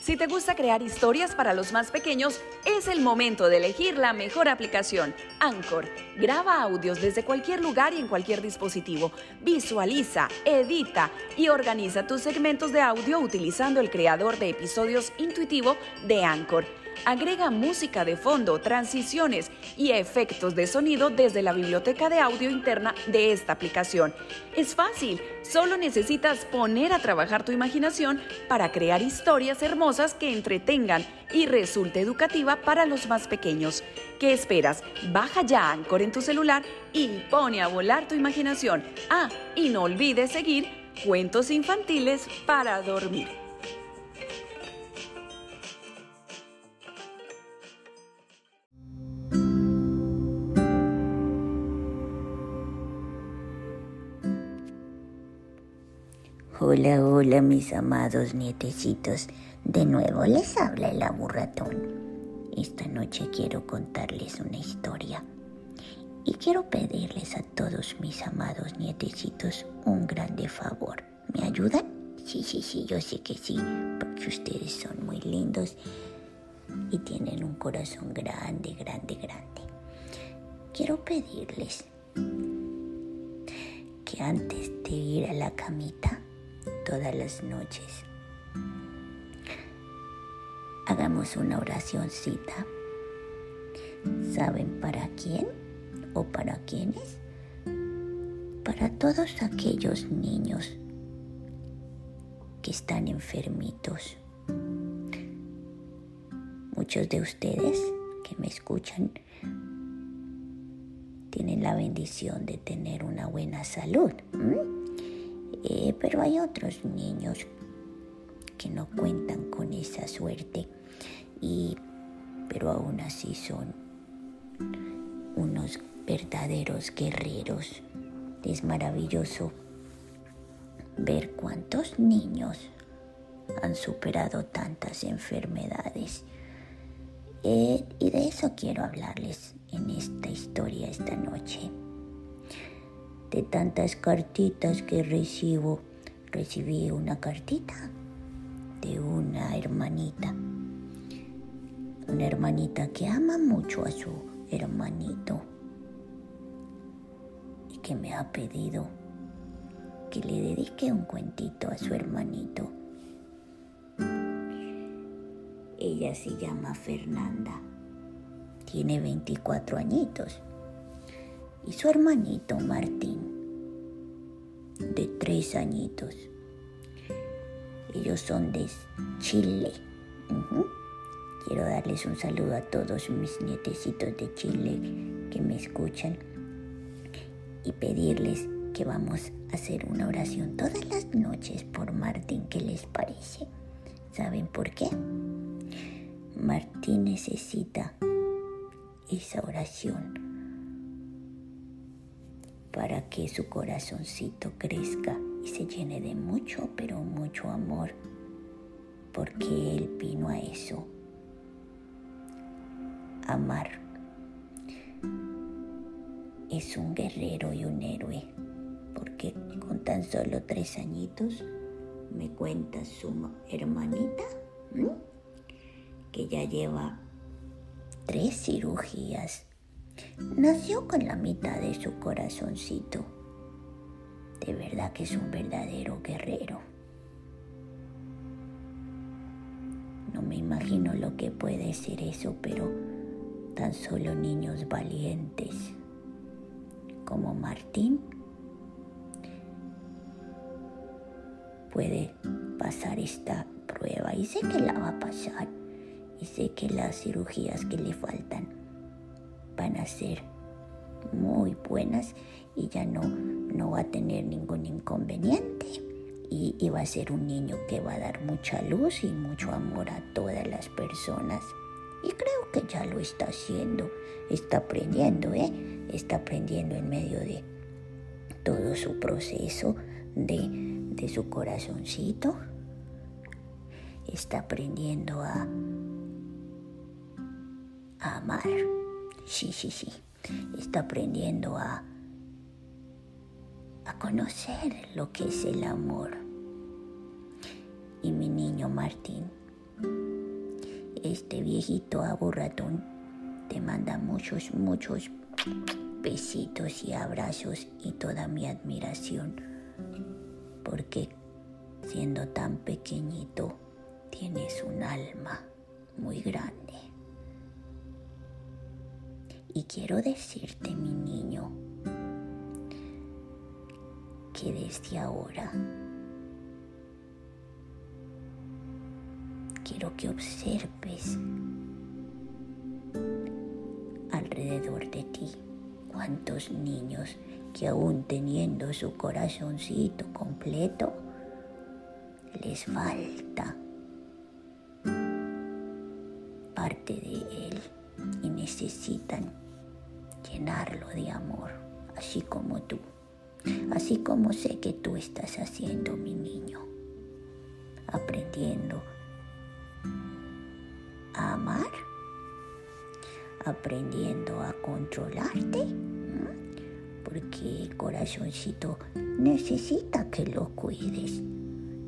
Si te gusta crear historias para los más pequeños, es el momento de elegir la mejor aplicación, Anchor. Graba audios desde cualquier lugar y en cualquier dispositivo. Visualiza, edita y organiza tus segmentos de audio utilizando el creador de episodios intuitivo de Anchor. Agrega música de fondo, transiciones y efectos de sonido desde la biblioteca de audio interna de esta aplicación. Es fácil, solo necesitas poner a trabajar tu imaginación para crear historias hermosas que entretengan y resulte educativa para los más pequeños. ¿Qué esperas? Baja ya Anchor en tu celular y pone a volar tu imaginación. Ah, y no olvides seguir cuentos infantiles para dormir. Hola, hola mis amados nietecitos. De nuevo les habla el aburratón. Esta noche quiero contarles una historia. Y quiero pedirles a todos mis amados nietecitos un grande favor. ¿Me ayudan? Sí, sí, sí, yo sé que sí, porque ustedes son muy lindos y tienen un corazón grande, grande, grande. Quiero pedirles que antes de ir a la camita, todas las noches. Hagamos una oracióncita. ¿Saben para quién o para quiénes? Para todos aquellos niños que están enfermitos. Muchos de ustedes que me escuchan tienen la bendición de tener una buena salud. Pero hay otros niños que no cuentan con esa suerte y pero aún así son unos verdaderos guerreros. Es maravilloso ver cuántos niños han superado tantas enfermedades. Eh, y de eso quiero hablarles en esta historia esta noche de tantas cartitas que recibo, recibí una cartita de una hermanita. Una hermanita que ama mucho a su hermanito y que me ha pedido que le dedique un cuentito a su hermanito. Ella se llama Fernanda, tiene 24 añitos y su hermanito Martín, de tres añitos. Ellos son de Chile. Quiero darles un saludo a todos mis nietecitos de Chile que me escuchan y pedirles que vamos a hacer una oración todas las noches por Martín. ¿Qué les parece? ¿Saben por qué? Martín necesita esa oración para que su corazoncito crezca y se llene de mucho, pero mucho amor, porque Él vino a eso, amar. Es un guerrero y un héroe, porque con tan solo tres añitos me cuenta su hermanita que ya lleva tres cirugías Nació con la mitad de su corazoncito. De verdad que es un verdadero guerrero. me imagino lo que puede ser eso, pero tan solo niños valientes como Martín puede pasar esta prueba y sé que la va a pasar y sé que las cirugías que le faltan van a ser muy buenas y ya no, no va a tener ningún inconveniente y, va a ser un niño que va a dar mucha luz y mucho amor a todas las personas. Y creo que ya lo está haciendo, está aprendiendo, ¿eh? Está aprendiendo en medio de todo su proceso de, de su corazoncito. Está aprendiendo a amar. Sí, sí, sí. Está aprendiendo a, a conocer lo que es el amor. Y mi niño Martín, este viejito aburratón, te manda muchos, muchos besitos y abrazos y toda mi admiración, porque siendo tan pequeñito tienes un alma muy grande. Quiero decirte, mi niño, que desde ahora quiero que observes alrededor de ti cuántos niños que aún teniendo su corazoncito completo, les falta parte de él y necesitan llenarlo de amor, así como tú, así como sé que tú estás haciendo, mi niño, aprendiendo a amar, aprendiendo a controlarte, porque el corazoncito necesita que lo cuides,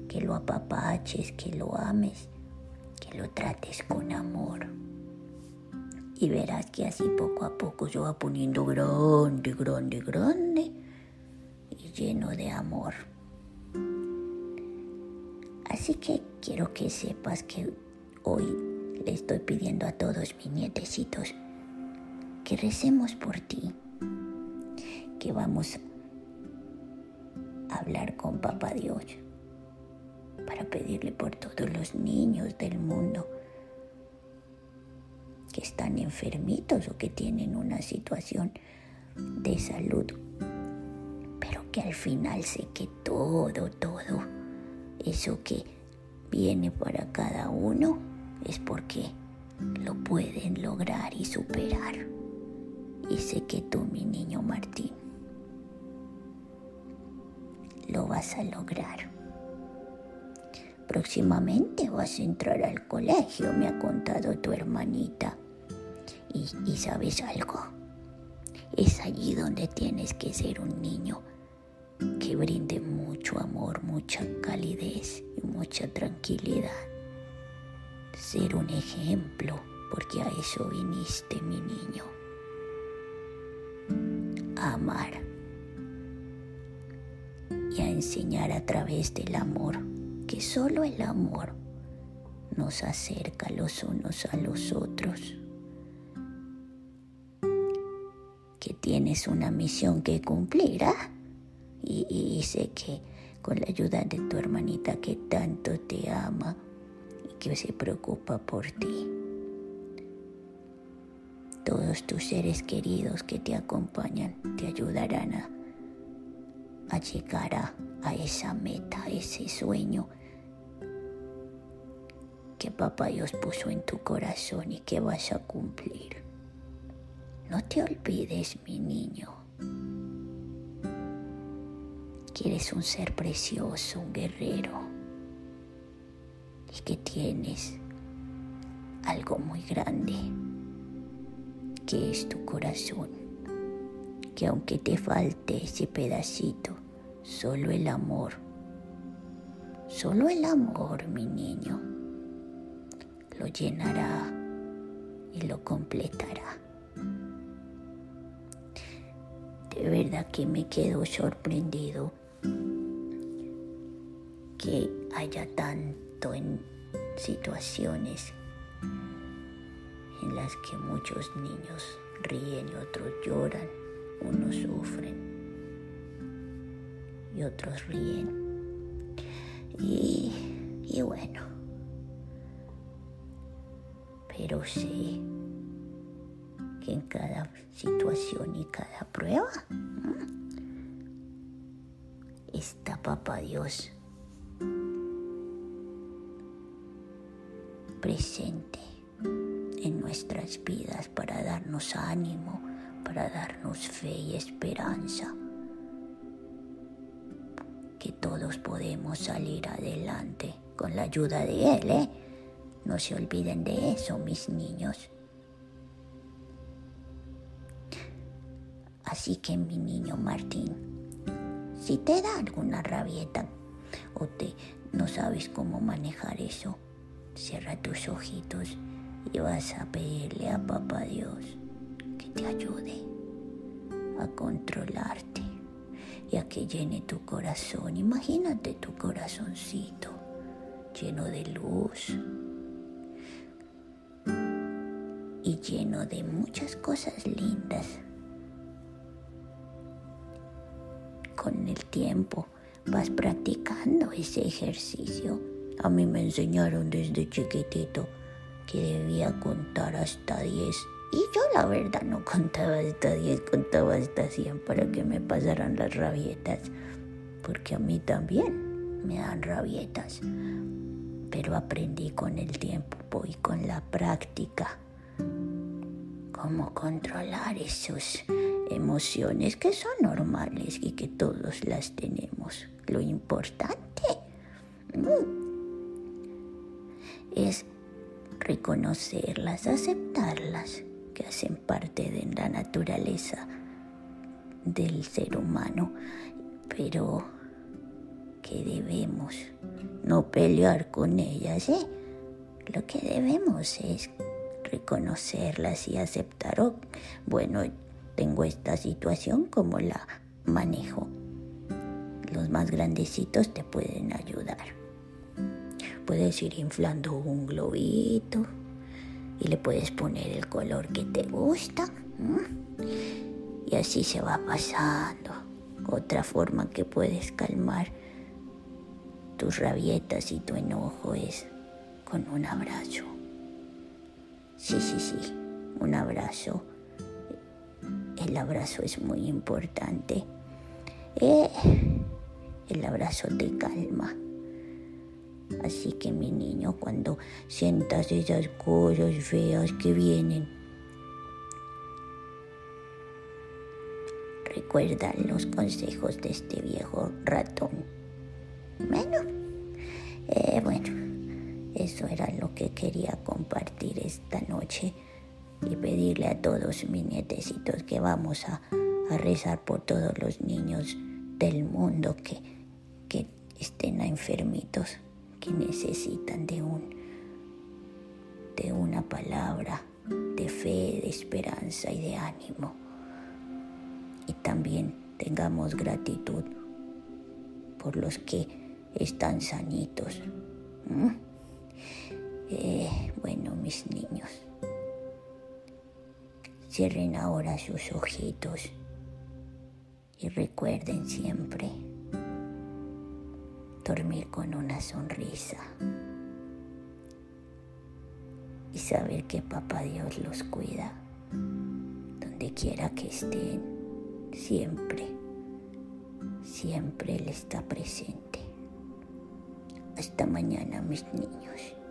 que lo apapaches, que lo ames, que lo trates con amor. Y verás que así poco a poco se va poniendo grande, grande, grande y lleno de amor. Así que quiero que sepas que hoy le estoy pidiendo a todos mis nietecitos que recemos por ti, que vamos a hablar con Papá Dios para pedirle por todos los niños del mundo que están enfermitos o que tienen una situación de salud, pero que al final sé que todo, todo, eso que viene para cada uno es porque lo pueden lograr y superar. Y sé que tú, mi niño Martín, lo vas a lograr. Próximamente vas a entrar al colegio, me ha contado tu hermanita. Y, sabes algo, es allí donde tienes que ser un niño que brinde mucho amor, mucha calidez y mucha tranquilidad. Ser un ejemplo, porque a eso viniste, mi niño. A amar y a enseñar a través del amor, que solo el amor nos acerca los unos a los otros. Que tienes una misión que cumplir, ¿ah? y, y sé que con la ayuda de tu hermanita que tanto te ama y que se preocupa por ti, todos tus seres queridos que te acompañan te ayudarán a, llegar a, a esa meta, a ese sueño que papá Dios puso en tu corazón y que vas a cumplir. No te olvides, mi niño, que eres un ser precioso, un guerrero, y que tienes algo muy grande, que es tu corazón, que aunque te falte ese pedacito, solo el amor, solo el amor, mi niño, lo llenará y lo completará. De verdad que me quedo sorprendido que haya tanto en situaciones en las que muchos niños ríen y otros lloran, unos sufren y otros ríen. Y, y bueno, pero que en cada situación y cada prueba está Papá Dios presente en nuestras vidas para darnos ánimo, para darnos fe y esperanza. Que todos podemos salir adelante con la ayuda de Él, ¿eh? No se olviden de eso, mis niños. Así que mi niño Martín, si te da alguna rabieta o te no sabes cómo manejar eso, Cierra tus ojitos y vas a pedirle a Papá Dios que te ayude a controlarte y a que llene tu corazón. Imagínate tu corazoncito lleno de luz y lleno de muchas cosas lindas. Con el tiempo vas practicando ese ejercicio a mí me enseñaron desde chiquitito que debía contar hasta 10. Y yo la verdad no contaba hasta 10, contaba hasta 100 para que me pasaran las rabietas. Porque a mí también me dan rabietas. Pero aprendí con el tiempo y con la práctica cómo controlar esas emociones que son normales y que todos las tenemos. Lo importante mm, es reconocerlas, aceptarlas, que hacen parte de la naturaleza del ser humano, pero que debemos no pelear con ellas, ¿eh? Lo que debemos es reconocerlas y aceptar, bueno, tengo esta situación, como la manejo? Los más grandecitos te pueden ayudar. Puedes ir inflando un globito y le puedes poner el color que te gusta. Y así se va pasando. Otra forma que puedes calmar tus rabietas y tu enojo es con un abrazo. Sí, sí, sí, un abrazo. El abrazo es muy importante. Eh, el abrazo te calma. Así que mi niño, cuando sientas esas cosas feas que vienen, recuerda los consejos de este viejo ratón. Bueno, eh, bueno, eso era lo que quería compartir esta noche y pedirle a todos mis nietecitos que vamos a, rezar por todos los niños del mundo que, que estén enfermitos que necesitan de un de una palabra de fe, de esperanza y de ánimo. Y también tengamos gratitud por los que están sanitos. Eh, bueno, mis niños, cierren ahora sus ojitos y recuerden siempre dormir con una sonrisa y saber que Papá Dios los cuida donde quiera que estén, siempre, siempre Él está presente. Hasta mañana, mis niños.